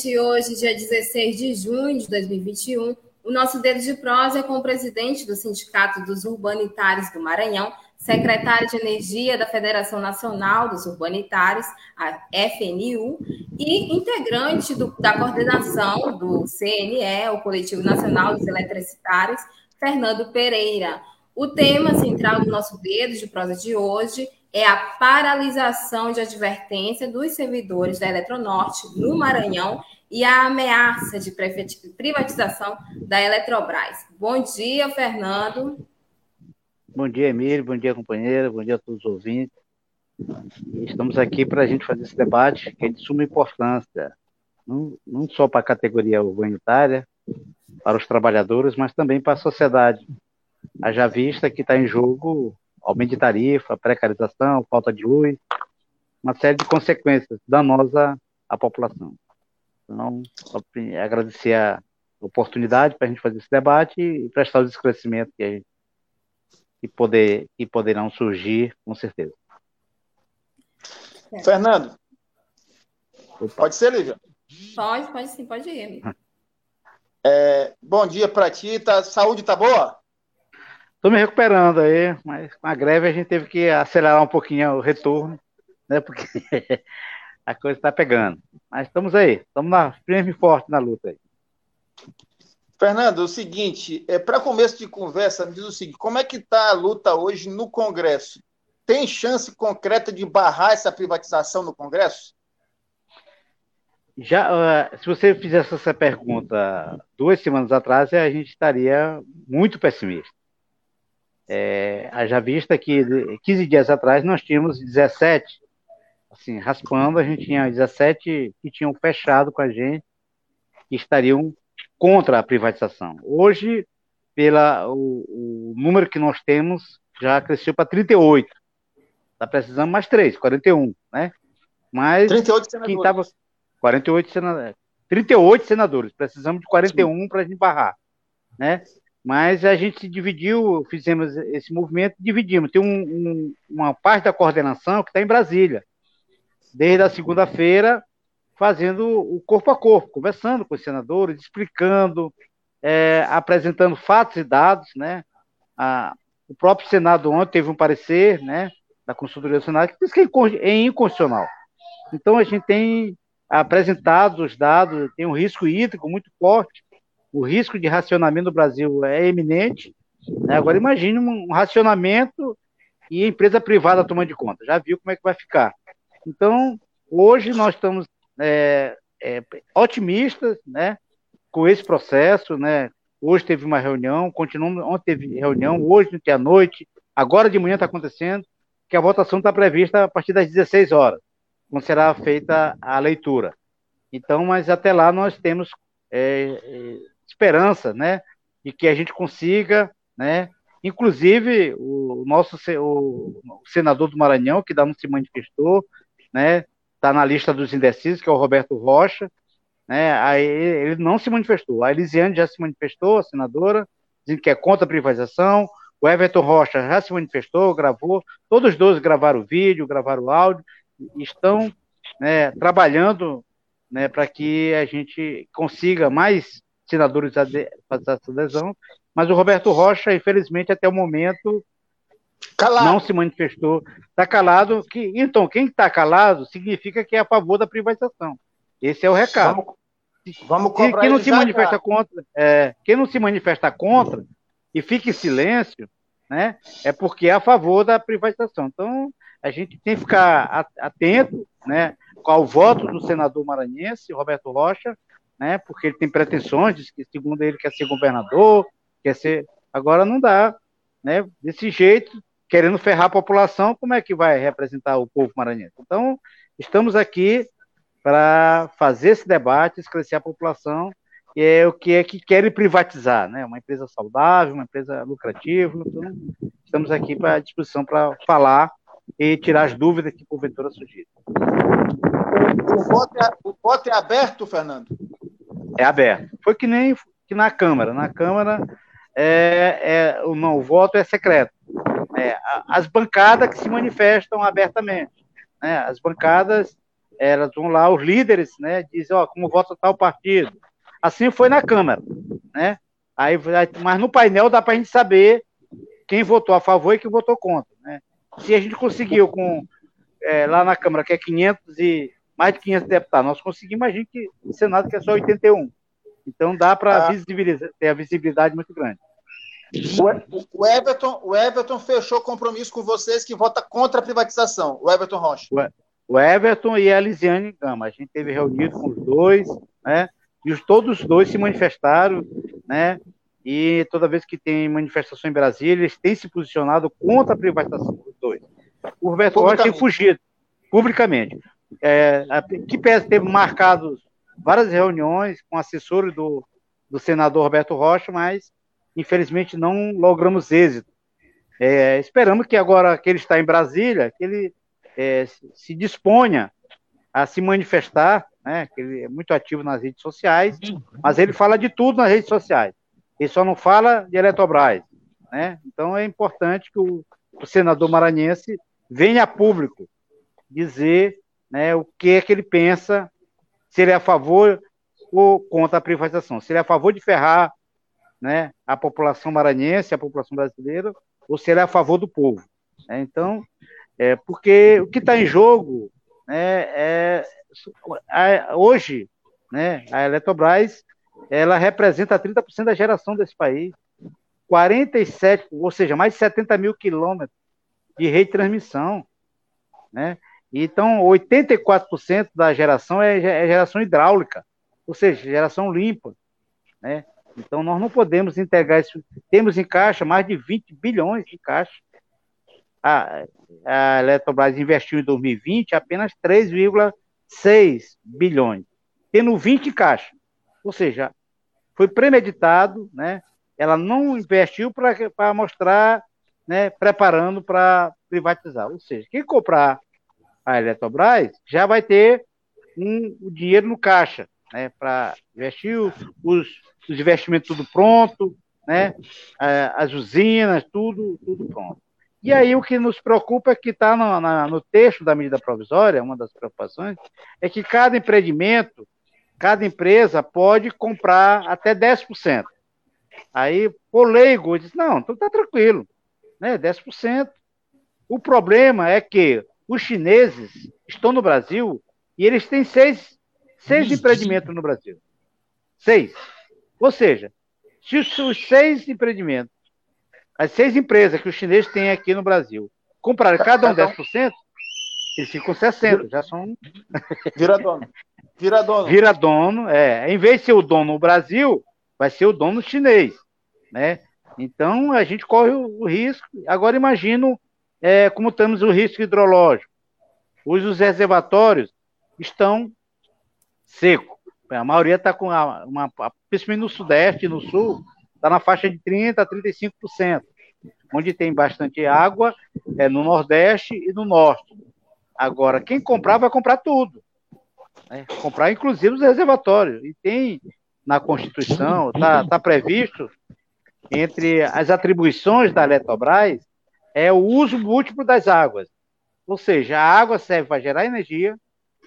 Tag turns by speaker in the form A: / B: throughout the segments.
A: Gente, hoje, dia 16 de junho de 2021, o nosso dedo de prosa é com o presidente do Sindicato dos Urbanitários do Maranhão, secretário de Energia da Federação Nacional dos Urbanitários, a FNU, e integrante do, da coordenação do CNE, o Coletivo Nacional dos Eletricitários, Fernando Pereira. O tema central do nosso dedo de prosa de hoje é a paralisação de advertência dos servidores da Eletronorte no Maranhão e a ameaça de privatização da Eletrobras. Bom dia, Fernando.
B: Bom dia, Emílio. Bom dia, companheira. Bom dia a todos os ouvintes. Estamos aqui para a gente fazer esse debate que é de suma importância, não, só para a categoria humanitária, para os trabalhadores, mas também para a sociedade. Haja vista que está em jogo aumento de tarifa, precarização, falta de luz, uma série de consequências danosas à população. Então, agradecer a oportunidade para a gente fazer esse debate e prestar os esclarecimentos que, gente, que, poder, que poderão surgir, com certeza.
C: Fernando, Opa. pode ser, Lívia?
A: Pode, pode sim, pode ir.
C: É, bom dia para ti, tá, saúde tá boa?
B: Estou me recuperando aí, mas com a greve a gente teve que acelerar um pouquinho o retorno, né? Porque a coisa está pegando. Mas estamos aí, estamos na, firme e forte na luta aí.
C: Fernando, o seguinte, é, para começo de conversa, me diz o seguinte: como é que está a luta hoje no Congresso? Tem chance concreta de barrar essa privatização no Congresso?
B: Já, se você fizesse essa pergunta duas semanas atrás, a gente estaria muito pessimista. É, haja vista que 15 dias atrás nós tínhamos 17, assim, raspando, a gente tinha 17 que tinham fechado com a gente, que estariam contra a privatização. Hoje, pela, o, o número que nós temos já cresceu para 38. Está precisando mais 3, 41, né? Mas
C: 38 senadores. Quem tava,
B: 48 senadores. 38 senadores, precisamos de 41 para a gente barrar, né? Mas a gente se dividiu, fizemos esse movimento, dividimos. Tem um, um, uma parte da coordenação que está em Brasília, desde a segunda-feira, fazendo o corpo a corpo, conversando com os senadores, explicando, é, apresentando fatos e dados, né? A, o próprio Senado ontem teve um parecer, né, da consultoria do Senado que diz que é inconstitucional. Então a gente tem apresentado os dados, tem um risco hídrico muito forte o risco de racionamento no Brasil é eminente. Né? Agora imagine um racionamento e empresa privada tomando de conta. Já viu como é que vai ficar. Então, hoje nós estamos é, é, otimistas né, com esse processo. Né? Hoje teve uma reunião, continuamos, ontem teve reunião, hoje à noite, agora de manhã está acontecendo, que a votação está prevista a partir das 16 horas, quando será feita a leitura. Então, mas até lá nós temos é, é esperança, né, de que a gente consiga, né, inclusive o nosso o, senador do Maranhão que ainda não se manifestou, né, está na lista dos indecisos, que é o Roberto Rocha, né, aí ele não se manifestou. A Elisiane já se manifestou, a senadora, dizendo que é contra a privatização. O Everton Rocha já se manifestou, gravou. Todos os dois gravaram o vídeo, gravaram o áudio, estão né, trabalhando né, para que a gente consiga mais senadores fazer essa adesão, mas o Roberto Rocha, infelizmente, até o momento, calado. não se manifestou. Está calado. Que, então, quem está calado significa que é a favor da privatização. Esse é o recado. Vamos, vamos cobrar quem não se manifesta contra, é, quem não se manifesta contra e fica em silêncio, né, é porque é a favor da privatização. Então, a gente tem que ficar atento, né, ao voto do senador maranhense, Roberto Rocha, né? Porque ele tem pretensões, que segundo ele quer ser governador, quer ser. Agora não dá, né? Desse jeito, querendo ferrar a população, como é que vai representar o povo maranhense? Então, estamos aqui para fazer esse debate, esclarecer a população, que é o que é que querem privatizar, né? Uma empresa saudável, uma empresa lucrativa. Então, estamos aqui para disposição para falar e tirar as dúvidas que porventura surgirem.
C: O voto, é, o voto é aberto, Fernando?
B: É aberto. Foi que nem que na Câmara. Na Câmara, é, é, o, não, voto é secreto. É, as bancadas que se manifestam abertamente. Né? As bancadas, elas vão lá, os líderes, né, dizem, ó, como vota tal partido. Assim foi na Câmara, né? Aí, mas no painel dá para a gente saber quem votou a favor e quem votou contra, né? Se a gente conseguiu com é, lá na Câmara que é 500 e mais de 500 deputados, nós conseguimos, imagina que o Senado que é só 81. Então dá para ah. ter a visibilidade muito grande.
C: O Everton, o Everton fechou compromisso com vocês que vota contra a privatização. O Everton Rocha.
B: O Everton e a Lisiane Gama. A gente teve reunido com os dois, né? E os, todos os dois se manifestaram, né? E toda vez que tem manifestação em Brasília, eles têm se posicionado contra a privatização dos dois. O Roberto Rocha tem fugido publicamente. É, a, que teve marcado várias reuniões com assessores do, do senador Roberto Rocha, mas infelizmente não logramos êxito. É, esperamos que agora que ele está em Brasília, que ele é, se disponha a se manifestar, né, que ele é muito ativo nas redes sociais, mas ele fala de tudo nas redes sociais. Ele só não fala de Eletrobras. Né? Então é importante que o, o senador maranhense venha a público dizer né, o que é que ele pensa, se ele é a favor ou contra a privatização, se ele é a favor de ferrar né, a população maranhense, a população brasileira, ou se ele é a favor do povo. Né? Então, é, porque o que está em jogo né, é, a, hoje, né, a Eletrobras ela representa 30% da geração desse país. 47, ou seja, mais de 70 mil quilômetros de rede de transmissão. Né? Então, 84% da geração é, é geração hidráulica, ou seja, geração limpa. Né? Então, nós não podemos integrar isso. Temos em caixa mais de 20 bilhões de caixa. A, a Eletrobras investiu em 2020 apenas 3,6 bilhões, tendo 20 em caixa. Ou seja, foi premeditado, né? ela não investiu para mostrar, né, preparando para privatizar. Ou seja, quem comprar a Eletrobras já vai ter um, o dinheiro no caixa, né, para investir os, os investimentos tudo pronto, né, as usinas, tudo, tudo pronto. E aí o que nos preocupa é que está no, no, texto da medida provisória, uma das preocupações, é que cada empreendimento, cada empresa pode comprar até 10%. Aí, o leigo diz, não, então está tranquilo, né, 10%. O problema é que os chineses estão no Brasil e eles têm seis, seis empreendimentos no Brasil. Seis. Ou seja, se os, os seis empreendimentos, as seis empresas que os chineses têm aqui no Brasil, comprarem cada um 10%, eles ficam 60%, já são.
C: Vira dono. Vira dono.
B: Vira dono, é. Em vez de ser o dono no Brasil, vai ser o dono chinês, né? Então a gente corre o, o risco. Agora imagino é, como temos o risco hidrológico. Hoje os reservatórios estão secos. A maioria está com uma, uma, principalmente no Sudeste e no Sul, está na faixa de 30% a 35%. Onde tem bastante água é no Nordeste e no Norte. Agora, quem comprar vai comprar tudo. Né? Comprar, inclusive, os reservatórios. E tem na Constituição, está tá previsto, entre as atribuições da Eletrobras, é o uso múltiplo das águas. Ou seja, a água serve para gerar energia,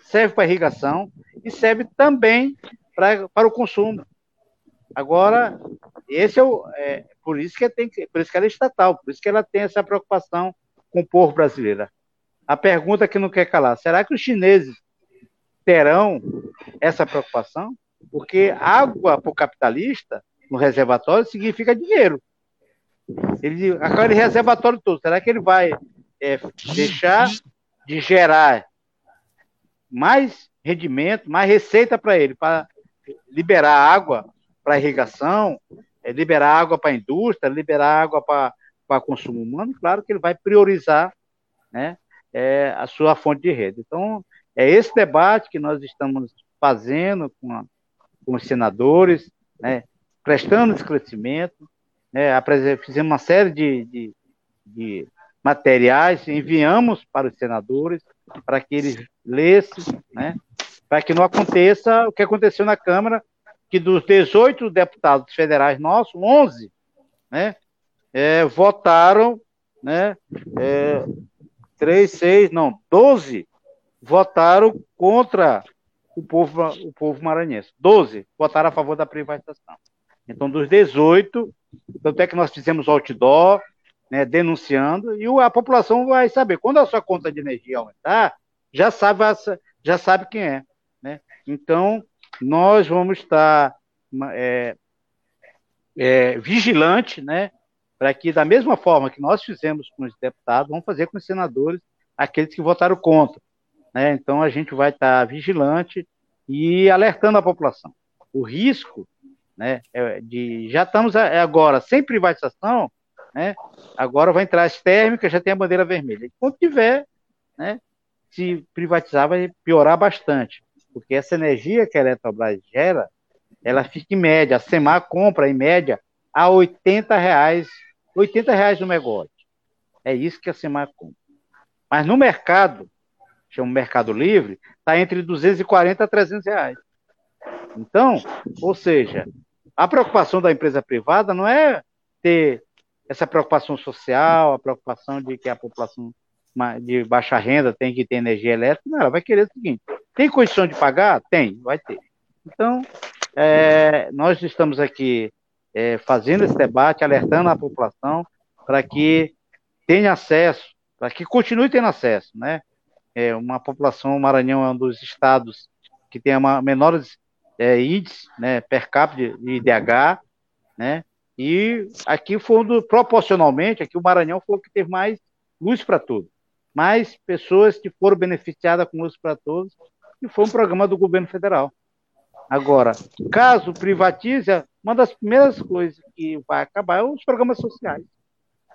B: serve para irrigação e serve também pra, para o consumo. Agora, esse é o, é, por isso que tem por isso que ela é estatal, por isso que ela tem essa preocupação com o povo brasileiro. A pergunta que não quer calar: será que os chineses terão essa preocupação? Porque água para o capitalista no reservatório significa dinheiro. Ele, aquele reservatório todo, será que ele vai é, deixar de gerar mais rendimento, mais receita para ele, para liberar água para irrigação, é, liberar água para a indústria, liberar água para consumo humano, claro que ele vai priorizar né, é, a sua fonte de rede. Então, é esse debate que nós estamos fazendo com, a, com os senadores, né, prestando esclarecimento, né, fizemos uma série de, de, de materiais, enviamos para os senadores, para que eles lessem, né, para que não aconteça o que aconteceu na Câmara, que dos 18 deputados federais nossos, 11 né, é, votaram, né, é, 3, 6, não, 12 votaram contra o povo, o povo maranhense. 12 votaram a favor da privatização. Então, dos 18, tanto é que nós fizemos outdoor, né, denunciando, e a população vai saber. Quando a sua conta de energia aumentar, já sabe, já sabe quem é. Né? Então, nós vamos estar é, é, vigilante, né, para que, da mesma forma que nós fizemos com os deputados, vamos fazer com os senadores, aqueles que votaram contra. Né? Então, a gente vai estar vigilante e alertando a população. O risco né, é de. Já estamos agora sem privatização, né, agora vai entrar as térmicas, já tem a bandeira vermelha. Quando tiver, né, se privatizar, vai piorar bastante, porque essa energia que a Eletrobras gera, ela fica em média, a SEMAR compra em média a 80 reais, 80 reais no megawatt. É isso que a SEMAR compra. Mas no mercado, chama Mercado Livre, está entre 240 a 300 reais. Então, ou seja, a preocupação da empresa privada não é ter essa preocupação social, a preocupação de que a população de baixa renda tem que ter energia elétrica, não, ela vai querer o seguinte: tem condição de pagar? Tem, vai ter. Então, é, nós estamos aqui é, fazendo esse debate, alertando a população para que tenha acesso, para que continue tendo acesso, né? É uma população, o Maranhão é um dos estados que tem a menores é, índices, né, per capita de IDH, né? E aqui foi um do, proporcionalmente, aqui o Maranhão foi o que teve mais luz para todos, mais pessoas que foram beneficiadas com luz para todos, e foi um programa do governo federal. Agora, caso privatize, uma das primeiras coisas que vai acabar é os programas sociais.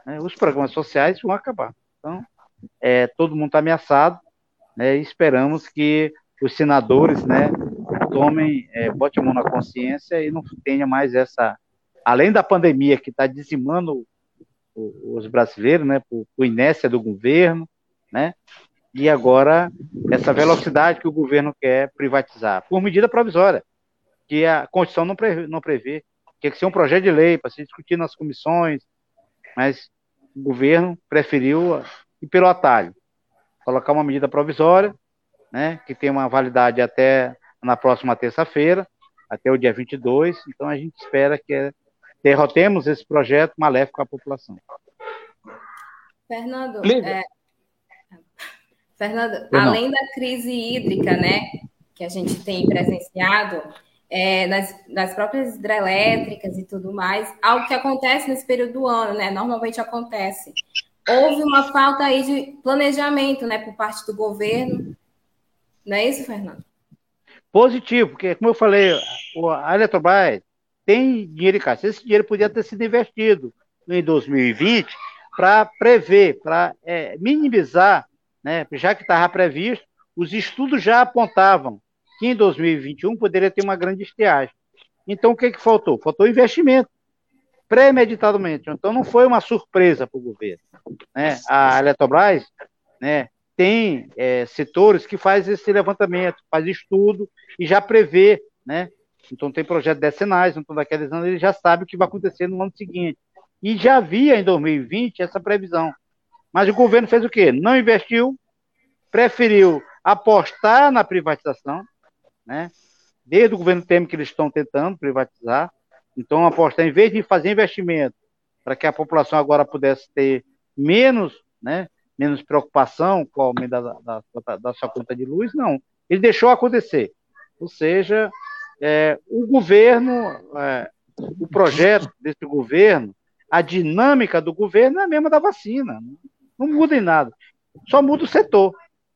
B: Né? Os programas sociais vão acabar. Então, é, todo mundo está ameaçado, né? Esperamos que os senadores, né, tomem, é, botem a mão na consciência e não tenha mais essa, além da pandemia que está dizimando os brasileiros, né, por, por inércia do governo, né, e agora essa velocidade que o governo quer privatizar, por medida provisória, que a Constituição não prevê, não prevê. Tinha que ser um projeto de lei para se discutir nas comissões, mas o governo preferiu ir pelo atalho, colocar uma medida provisória, né, que tem uma validade até na próxima terça-feira, até o dia 22. Então a gente espera que derrotemos esse projeto maléfico à população.
A: Fernando, é... Fernando, além da crise hídrica, né, que a gente tem presenciado é, nas, nas próprias hidrelétricas e tudo mais, algo que acontece nesse período do ano, né, normalmente acontece. Houve uma falta aí de planejamento, né, por parte do governo. Não é isso, Fernando?
B: Positivo, porque, como eu falei, a Eletrobras tem dinheiro em caixa. Esse dinheiro podia ter sido investido em 2020 para prever, para é, minimizar, né, já que estava previsto, os estudos já apontavam que em 2021 poderia ter uma grande estiagem. Então, o que, que faltou? Faltou investimento, premeditadamente. Então, não foi uma surpresa para o governo. Né? A Eletrobras né, tem é, setores que faz esse levantamento, faz estudo e já prevê, né? Então tem projetos decenais, então daqueles anos ele já sabe o que vai acontecer no ano seguinte. E já havia em 2020 essa previsão. Mas o governo fez o quê? Não investiu, preferiu apostar na privatização, né? Desde o governo Temer que eles estão tentando privatizar. Então apostar em vez de fazer investimento para que a população agora pudesse ter menos, né, menos preocupação com o aumento da, da, da, sua conta de luz, não. Ele deixou acontecer. Ou seja, é, o governo, é, o projeto desse governo, a dinâmica do governo é a mesma da vacina. Não muda em nada. Só muda o setor.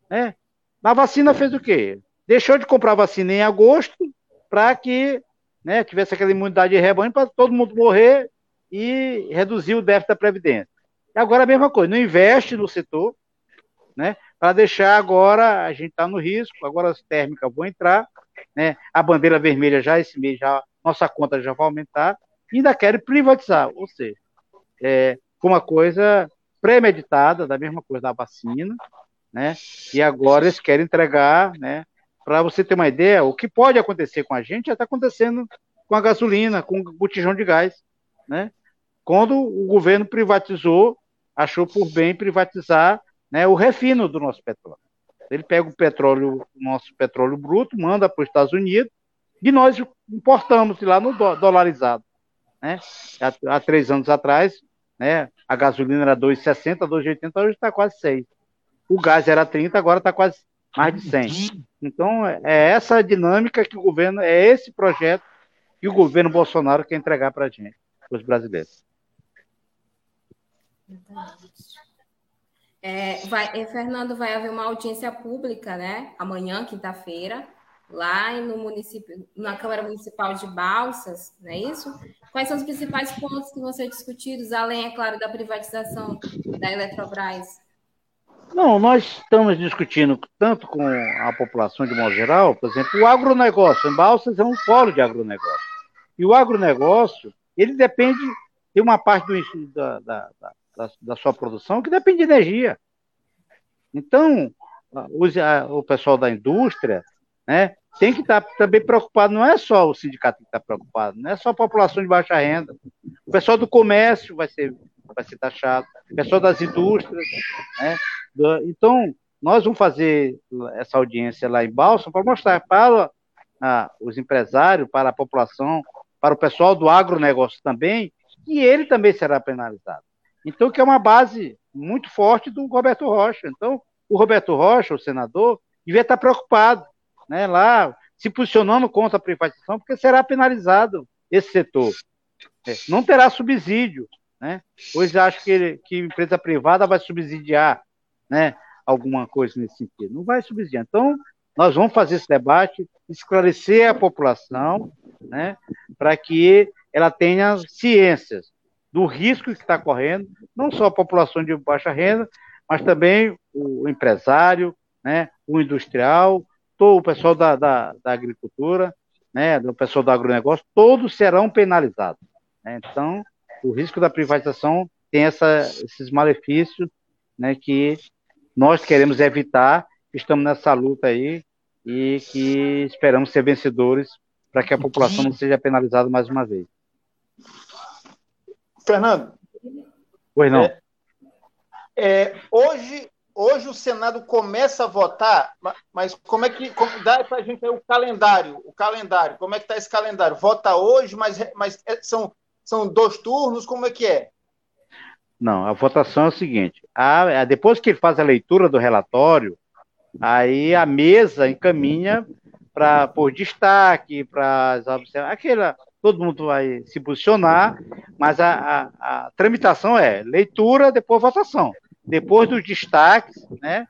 B: Né? A vacina fez o quê? Deixou de comprar vacina em agosto para que né, tivesse aquela imunidade de rebanho para todo mundo morrer e reduzir o déficit da Previdência. Agora a mesma coisa, não investe no setor, né? Para deixar agora, a gente está no risco, agora as térmicas vão entrar, né? A bandeira vermelha já esse mês, já, nossa conta já vai aumentar, e ainda querem privatizar, ou seja, é, uma coisa premeditada, da mesma coisa da vacina, né? E agora eles querem entregar, né? Para você ter uma ideia, o que pode acontecer com a gente já está acontecendo com a gasolina, com o botijão de gás, né? Quando o governo privatizou, achou por bem privatizar né, o refino do nosso petróleo. Ele pega o petróleo, o nosso petróleo bruto, manda para os Estados Unidos e nós importamos de lá no dolarizado. Né? Há, há três anos atrás, né, a gasolina era 2,60, 2,80, hoje está quase 6. O gás era 30, agora está quase mais de 100. Então, é essa dinâmica que o governo, é esse projeto que o governo Bolsonaro quer entregar para a gente, para os brasileiros.
A: É, vai, é, Fernando, vai haver uma audiência pública, né? Amanhã, quinta-feira, lá no município, na Câmara Municipal de Balsas, não é isso? Quais são os principais pontos que vão ser discutidos, além, é claro, da privatização da Eletrobras?
B: Não, nós estamos discutindo tanto com a população de modo geral, por exemplo, o agronegócio. Em Balsas é um polo de agronegócio. E o agronegócio, ele depende, tem uma parte do, da, da, da, da sua produção que depende de energia. Então, os, a, o pessoal da indústria né, tem que estar tá também preocupado, não é só o sindicato que está preocupado, não é só a população de baixa renda. O pessoal do comércio vai ser, vai ser taxado, o pessoal das indústrias. Né, então, nós vamos fazer essa audiência lá em Balsa para mostrar para os empresários, para a população, para o pessoal do agronegócio também, que ele também será penalizado. Então, que é uma base muito forte do Roberto Rocha. Então, o Roberto Rocha, o senador, devia estar preocupado, né, lá, se posicionando contra a privatização, porque será penalizado esse setor. É, não terá subsídio, né? Hoje acho que, que empresa privada vai subsidiar, né, alguma coisa nesse sentido. Não vai subsidiar. Então, nós vamos fazer esse debate, esclarecer a população, né, para que ela tenha ciências do risco que está correndo, não só a população de baixa renda, mas também o empresário, né, o industrial, todo o pessoal da, da, da agricultura, né, do pessoal do agronegócio, todos serão penalizados. Né? Então, o risco da privatização tem essa, esses malefícios né, que nós queremos evitar, estamos nessa luta aí e que esperamos ser vencedores para que a população não seja penalizada mais uma vez.
C: Fernando.
B: Pois não.
C: É, é, hoje, hoje o Senado começa a votar, mas como é que como, dá para a gente o calendário? O calendário, como é que está esse calendário? Vota hoje, mas, mas é, são, são dois turnos, como é que é?
B: Não, a votação é o seguinte: a, depois que ele faz a leitura do relatório, aí a mesa encaminha para por destaque, para aquela todo mundo vai se posicionar, mas a, a, a, tramitação é leitura, depois votação. Depois dos destaques, né?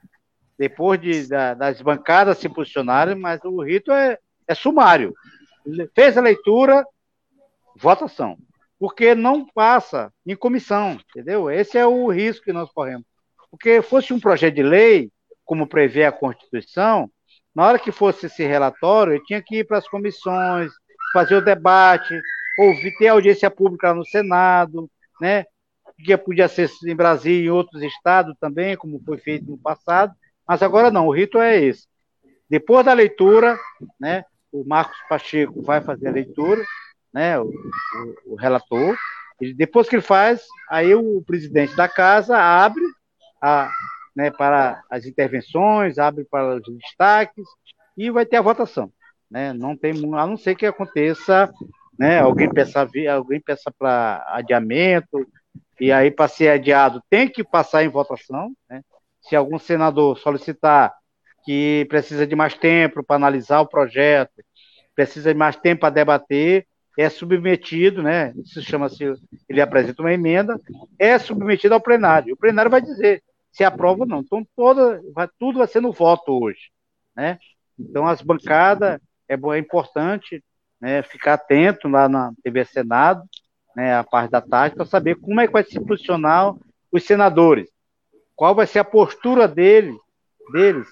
B: depois de, da, das bancadas se posicionarem, mas o rito é, é sumário. Fez a leitura, votação. Porque não passa em comissão, entendeu? Esse é o risco que nós corremos. Porque fosse um projeto de lei, como prevê a Constituição, na hora que fosse esse relatório, ele tinha que ir para as comissões, fazer o debate, ouvir, ter audiência pública no Senado, né? Que podia ser em Brasília e em outros estados também, como foi feito no passado, mas agora não, o rito é esse. Depois da leitura, né, o Marcos Pacheco vai fazer a leitura, né, o, o, o relator, e depois que ele faz, aí o presidente da casa abre a, né, para as intervenções, abre para os destaques e vai ter a votação né? Não tem, a não ser que aconteça, né? Alguém peça, alguém peça para adiamento e aí para ser adiado tem que passar em votação, né? Se algum senador solicitar que precisa de mais tempo para analisar o projeto, precisa de mais tempo para debater, é submetido, né? Isso chama-se, ele apresenta uma emenda, é submetido ao plenário. O plenário vai dizer se aprova ou não. Então toda, vai, tudo vai ser no voto hoje, né? Então as bancadas é, é importante né, ficar atento lá na TV Senado, né, a parte da tarde, para saber como é que vai se posicionar os senadores. Qual vai ser a postura dele, deles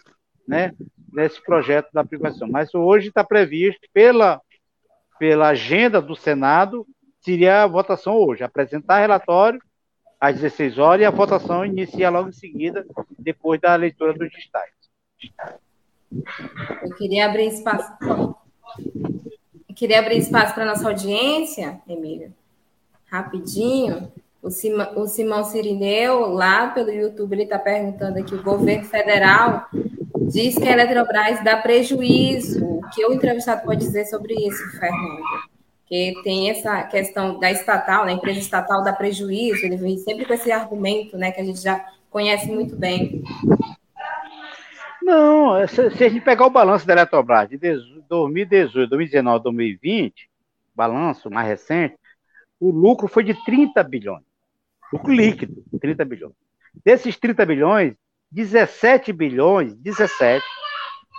B: né, nesse projeto da privatização? Mas hoje está previsto pela, pela agenda do Senado, seria a votação hoje, apresentar relatório às 16 horas e a votação inicia logo em seguida, depois da leitura dos destaques.
A: Eu queria abrir espaço. Eu queria abrir espaço para nossa audiência, Emília. Rapidinho. O, Cima, o Simão Sirineu, lá pelo YouTube, ele está perguntando aqui: o governo federal diz que a Eletrobras dá prejuízo. O que o entrevistado pode dizer sobre isso, Fernando? que tem essa questão da estatal, da empresa estatal dá prejuízo, ele vem sempre com esse argumento, né, que a gente já conhece muito bem.
B: Não, se, se a gente pegar o balanço da Eletrobras de 2018, 2019, 2020, balanço mais recente, o lucro foi de 30 bilhões. Lucro líquido, 30 bilhões. Desses 30 bilhões, 17 bilhões, 17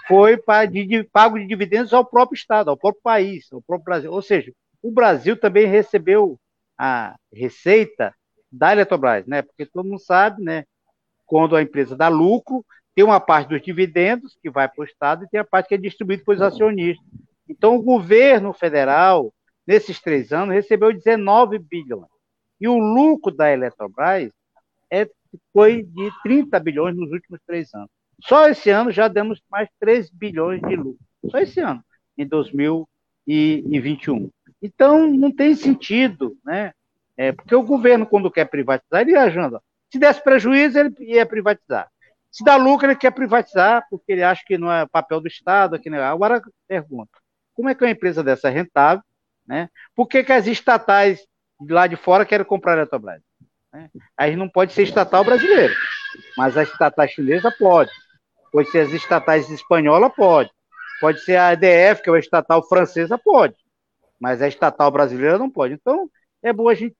B: foi para de, pago de dividendos ao próprio Estado, ao próprio país, ao próprio Brasil. Ou seja, o Brasil também recebeu a receita da Eletrobras, né? Porque todo mundo sabe, né? Quando a empresa dá lucro, tem uma parte dos dividendos que vai para o Estado e tem a parte que é distribuída para os acionistas. Então, o governo federal, nesses três anos, recebeu 19 bilhões. E o lucro da Eletrobras é, foi de 30 bilhões nos últimos três anos. Só esse ano já demos mais 3 bilhões de lucro. Só esse ano, em 2021. Então, não tem sentido, né? É, porque o governo, quando quer privatizar, ele ajuda. Se desse prejuízo, ele ia privatizar. Se dá lucro, ele quer privatizar, porque ele acha que não é papel do Estado. Aqui, né? Agora, pergunta, como é que uma empresa dessa é rentável? Né? Por que, que as estatais lá de fora querem comprar a Eletrobras? Né? Aí não pode ser estatal brasileira, mas a estatal chinesa pode. Pode ser as estatais espanhola, pode. Pode ser a EDF, que é uma estatal francesa, pode. Mas a estatal brasileira não pode. Então, é bom a gente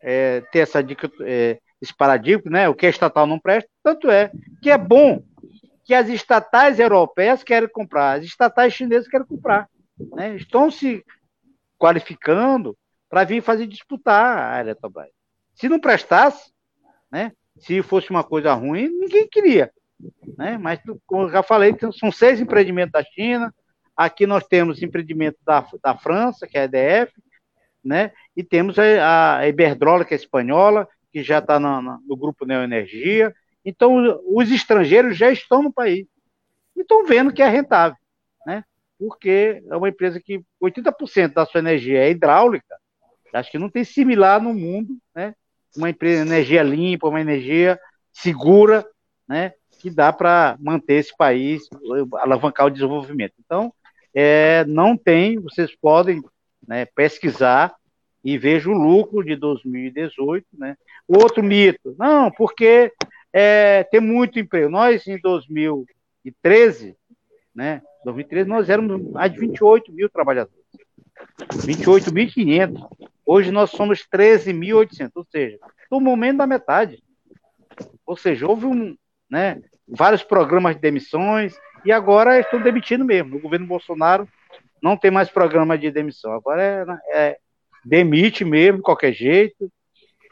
B: é, ter essa é, esse paradigma, né? O que é estatal não presta, tanto é que é bom que as estatais europeias querem comprar, as estatais chinesas querem comprar. Né? Estão se qualificando para vir fazer disputar a Eletrobras. Se não prestasse, né? se fosse uma coisa ruim, ninguém queria. Né? Mas, como eu já falei, são seis empreendimentos da China. Aqui nós temos empreendimento da, da França, que é a EDF, né? e temos a, a Iberdrola, que é espanhola, que já está no, no, grupo Neoenergia. Então, os estrangeiros já estão no país e estão vendo que é rentável, né? porque é uma empresa que 80% da sua energia é hidráulica, acho que não tem similar no mundo, né? uma empresa, energia limpa, uma energia segura, né? que dá para manter esse país, alavancar o desenvolvimento. Então, é, não tem, vocês podem né, pesquisar e veja o lucro de 2018. Né? Outro mito, não, porque é, tem muito emprego. Nós, em 2013, né, 2013, nós éramos mais de 28 mil trabalhadores. 28.500. Hoje nós somos 13.800, ou seja, no momento da metade. Ou seja, houve um, né? Vários programas de demissões, e agora estão demitindo mesmo. O governo Bolsonaro não tem mais programa de demissão. Agora é, né, é demite mesmo, de qualquer jeito.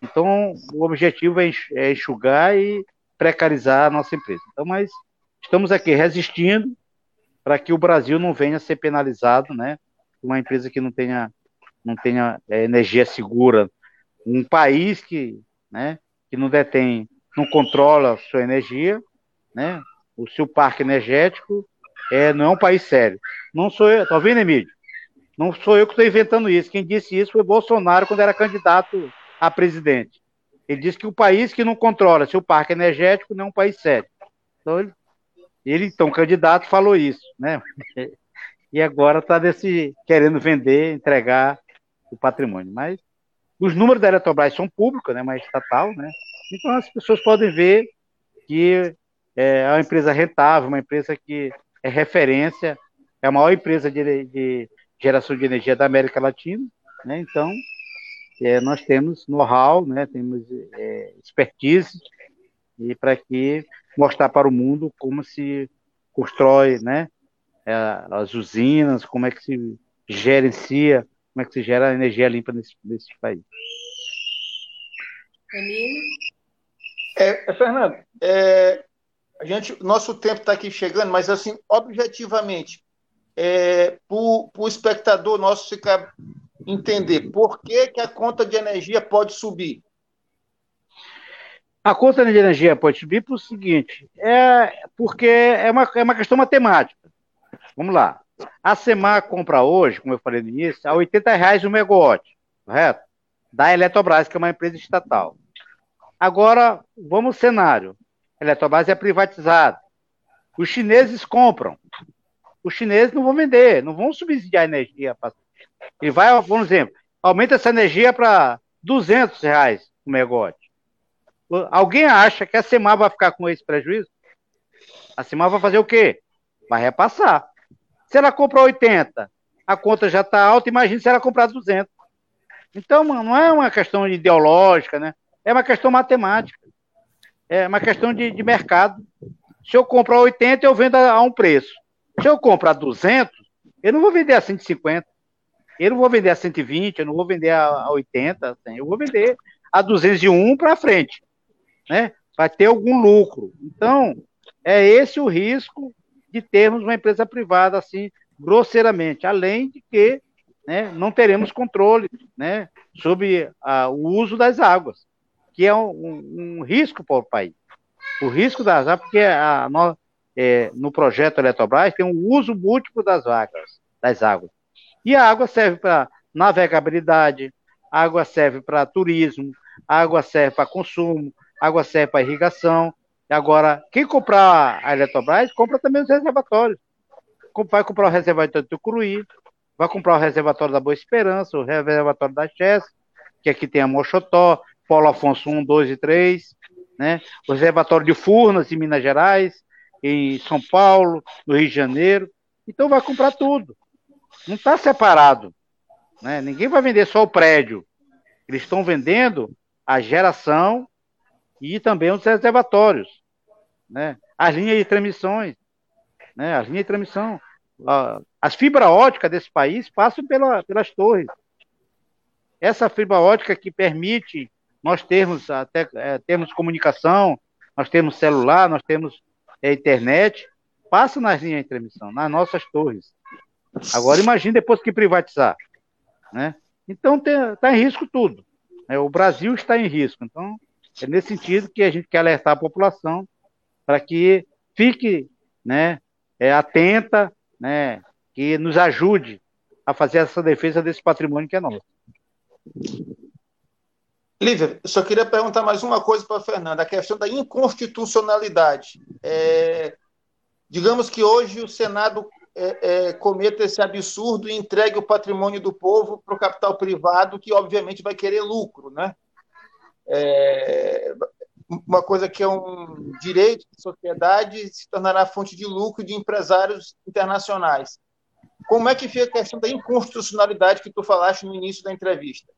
B: Então, o objetivo é, é enxugar e precarizar a nossa empresa. Então, mas estamos aqui resistindo para que o Brasil não venha a ser penalizado, né? Uma empresa que não tenha, não tenha é, energia segura, um país que, né, que não detém não controla sua energia, né? O seu parque energético é, não é um país sério. Não sou eu, tá vendo, Emílio? Não sou eu que estou inventando isso. Quem disse isso foi Bolsonaro quando era candidato a presidente. Ele disse que o país que não controla seu parque energético não é um país sério. Então, ele, ele então, candidato, falou isso, né? E agora está querendo vender, entregar o patrimônio. Mas os números da Eletrobras são públicos, né? Mas estatal, né? Então as pessoas podem ver que é uma empresa rentável, uma empresa que é referência, é a maior empresa de, de geração de energia da América Latina, né? Então é, nós temos know-how, né? Temos é, expertise e para que mostrar para o mundo como se constrói, né? É, as usinas, como é que se gerencia, como é que se gera energia limpa nesse, nesse país.
A: Emílio?
C: É, é Fernando, é, a gente, nosso tempo está aqui chegando, mas assim, objetivamente, é, para o espectador nosso ficar entender por que, que a conta de energia pode subir.
B: A conta de energia pode subir por o seguinte, é porque é uma, é uma questão matemática. Vamos lá. A SEMAR compra hoje, como eu falei no início, a 80 reais o megawatt, correto? Da Eletrobras, que é uma empresa estatal. Agora, vamos ao cenário. A Eletrobras é privatizada. Os chineses compram. Os chineses não vão vender, não vão subsidiar a energia. E vai, por exemplo, aumenta essa energia para 200 reais o megawatt. Alguém acha que a SEMAR vai ficar com esse prejuízo? A SEMAR vai fazer o quê? Vai repassar. Se ela comprar 80, a conta já está alta, imagine se ela comprar 200. Então, não é uma questão ideológica, né? É uma questão matemática. É uma questão de, de mercado. Se eu comprar 80, eu vendo a, a um preço. Se eu comprar 200, eu não vou vender a 150. Eu não vou vender a 120, eu não vou vender a, a 80, eu vou vender a 201 para frente, né? Vai ter algum lucro. Então, é esse o risco de termos uma empresa privada assim, grosseiramente, além de que né, não teremos controle né, sobre a, o uso das águas, que é um, um risco para o país. O risco das águas, porque a, no, é, no projeto Eletrobras tem um uso múltiplo das águas, das águas. E a água serve para navegabilidade, água serve para turismo, água serve para consumo, água serve para irrigação, Agora, quem comprar a Eletrobras, compra também os reservatórios. Vai comprar o reservatório do Tucuruí, vai comprar o reservatório da Boa Esperança, o reservatório da Chess, que aqui tem a Mochotó, Paulo Afonso 1, 2 e 3, né? o reservatório de Furnas, em Minas Gerais, em São Paulo, no Rio de Janeiro. Então vai comprar tudo. Não está separado. Né? Ninguém vai vender só o prédio. Eles estão vendendo a geração e também os reservatórios, né? as linhas de transmissões, né? as linhas de transmissão. As fibra ótica desse país passam pela, pelas torres. Essa fibra ótica que permite nós termos até é, termos comunicação, nós temos celular, nós temos é, internet, passa nas linhas de transmissão, nas nossas torres. Agora imagine depois que privatizar, né? Então está em risco tudo. Né? O Brasil está em risco. Então é nesse sentido que a gente quer alertar a população para que fique né, é, atenta, né, que nos ajude a fazer essa defesa desse patrimônio que é nosso.
C: Lívia, só queria perguntar mais uma coisa para a Fernanda, a questão da inconstitucionalidade. É, digamos que hoje o Senado é, é, cometa esse absurdo e entregue o patrimônio do povo para o capital privado, que obviamente vai querer lucro, né? é, uma coisa que é um direito de sociedade se tornará fonte de lucro de empresários internacionais. Como é que fica a questão da inconstitucionalidade que tu falaste no início da entrevista?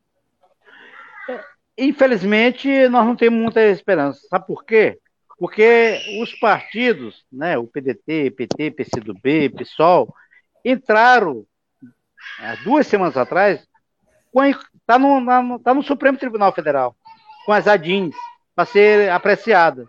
B: Infelizmente, nós não temos muita esperança. Sabe por quê? Porque os partidos, né, o PDT, PT, PCdoB, PSOL, entraram há duas semanas atrás, está no, tá no Supremo Tribunal Federal com as ADINs para ser apreciada.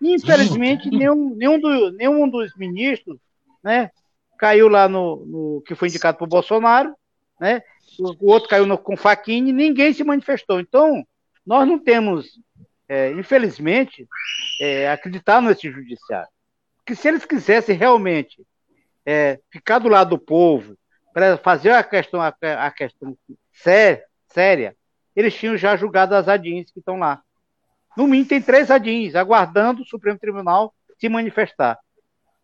B: Infelizmente, nenhum, nenhum, do, nenhum dos ministros né, caiu lá no, no que foi indicado por Bolsonaro, né, o, o outro caiu no, com Faquini, ninguém se manifestou. Então, nós não temos, é, infelizmente, é, acreditar nesse judiciário. Porque se eles quisessem realmente é, ficar do lado do povo, para fazer a questão, a, a questão sé, séria, eles tinham já julgado as ADINs que estão lá. No mínimo, tem três ADINs aguardando o Supremo Tribunal se manifestar.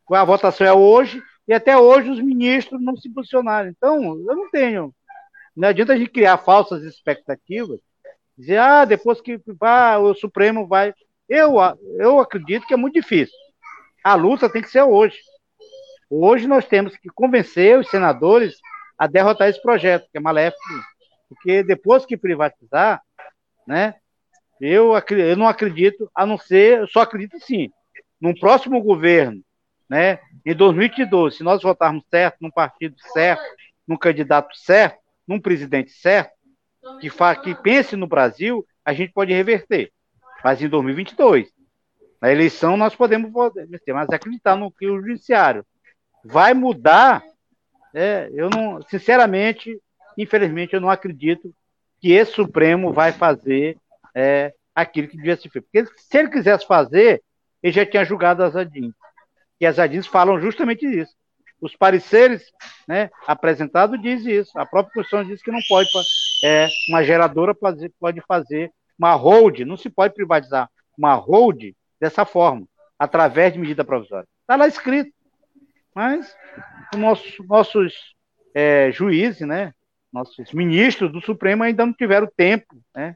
B: A votação é hoje, e até hoje os ministros não se posicionaram. Então, eu não tenho. Não adianta a gente criar falsas expectativas, dizer, ah, depois que ah, o Supremo vai. Eu, eu acredito que é muito difícil. A luta tem que ser hoje. Hoje nós temos que convencer os senadores a derrotar esse projeto, que é maléfico porque depois que privatizar, né, eu, eu não acredito, a não ser, eu só acredito sim, num próximo governo, né, em 2012, se nós votarmos certo, num partido certo, num candidato certo, num presidente certo, que, fa, que pense no Brasil, a gente pode reverter. Mas em 2022, Na eleição nós podemos vencer, mas acreditar no que o judiciário vai mudar, é, eu não, sinceramente, infelizmente, eu não acredito que esse Supremo vai fazer é, aquilo que devia ser feito. Porque se ele quisesse fazer, ele já tinha julgado as ADINs. E as ADINs falam justamente isso. Os pareceres né, apresentados dizem isso. A própria Constituição diz que não pode, é, uma geradora pode, pode fazer uma hold, não se pode privatizar uma hold dessa forma, através de medida provisória. Está lá escrito. Mas os nossos, é, juízes, né, nossos ministros do Supremo ainda não tiveram tempo né,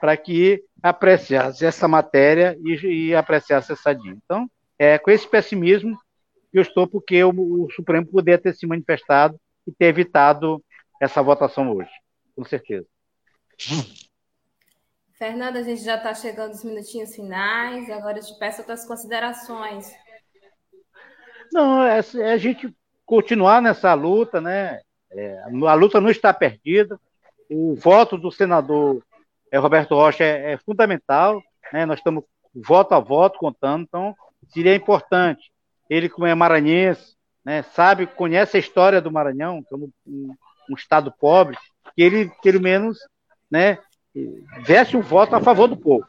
B: para que apreciasse essa matéria e, e apreciasse essa dia. Então, é com esse pessimismo eu estou, porque o, o Supremo poderia ter se manifestado e ter evitado essa votação hoje, com certeza.
A: Fernanda, a gente já está chegando nos minutinhos finais, agora eu te peço outras considerações.
B: Não, é, é a gente continuar nessa luta, né? É, a luta não está perdida. O voto do senador é, Roberto Rocha é, é fundamental. Né? Nós estamos voto a voto contando, então seria importante. Ele, como é maranhense, né, sabe, conhece a história do Maranhão, que é um, um, estado pobre, que ele, pelo menos, né, desse um voto a favor do povo,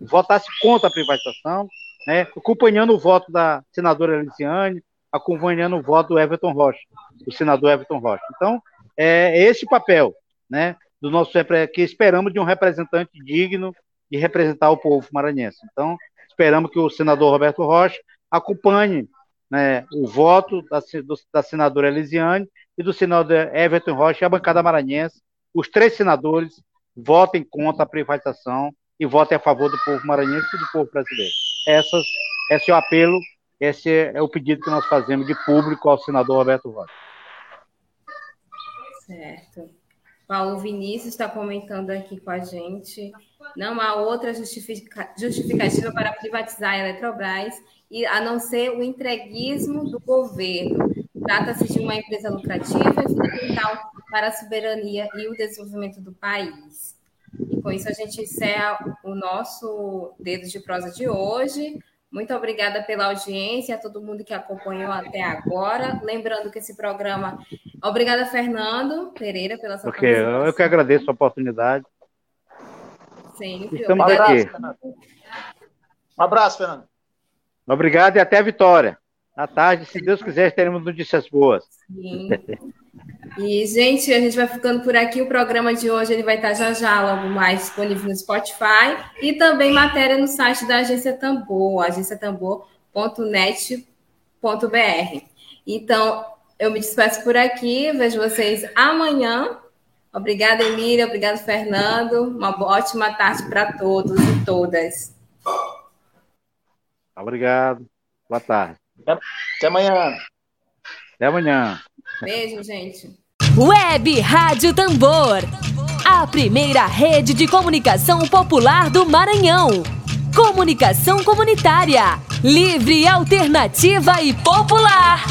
B: votasse contra a privatização, né, acompanhando o voto da senadora Elisiane, acompanhando o voto do Everton Rocha, do senador Everton Rocha. Então, é esse papel, né, do nosso que esperamos de um representante digno de representar o povo maranhense. Então, esperamos que o senador Roberto Rocha acompanhe né, o voto da, do, da senadora Elisiane e do senador Everton Rocha e a bancada maranhense. Os três senadores votem contra a privatização e votem a favor do povo maranhense e do povo brasileiro. Essas, esse é o apelo, esse é o pedido que nós fazemos de público ao senador Roberto Rocha.
A: Certo. Paulo Vinícius está comentando aqui com a gente. Não há outra justifica, justificativa para privatizar a Eletrobras, e a não ser o entreguismo do governo. Trata-se de uma empresa lucrativa e fundamental para a soberania e o desenvolvimento do país. E com isso a gente encerra o nosso Dedo de Prosa de hoje. Muito obrigada pela audiência, a todo mundo que acompanhou até agora. Lembrando que esse programa. Obrigada, Fernando Pereira, pela sua
B: okay, Eu que agradeço a oportunidade.
A: Sempre.
B: Estamos aqui.
C: Um abraço, Fernando.
B: Obrigado e até a vitória. À tarde, se Deus quiser, teremos notícias boas.
A: Sim. E, gente, a gente vai ficando por aqui. O programa de hoje ele vai estar já já logo mais disponível no Spotify e também matéria no site da Agência Tambor, agenciatambor.net.br. Então, eu me despeço por aqui. Vejo vocês amanhã. Obrigada, Emília. Obrigado, Fernando. Uma ótima tarde para todos e todas.
B: Obrigado. Boa tarde.
C: Até amanhã.
B: Até amanhã.
A: Beijo, gente.
D: Web Rádio Tambor. A primeira rede de comunicação popular do Maranhão. Comunicação comunitária. Livre, alternativa e popular.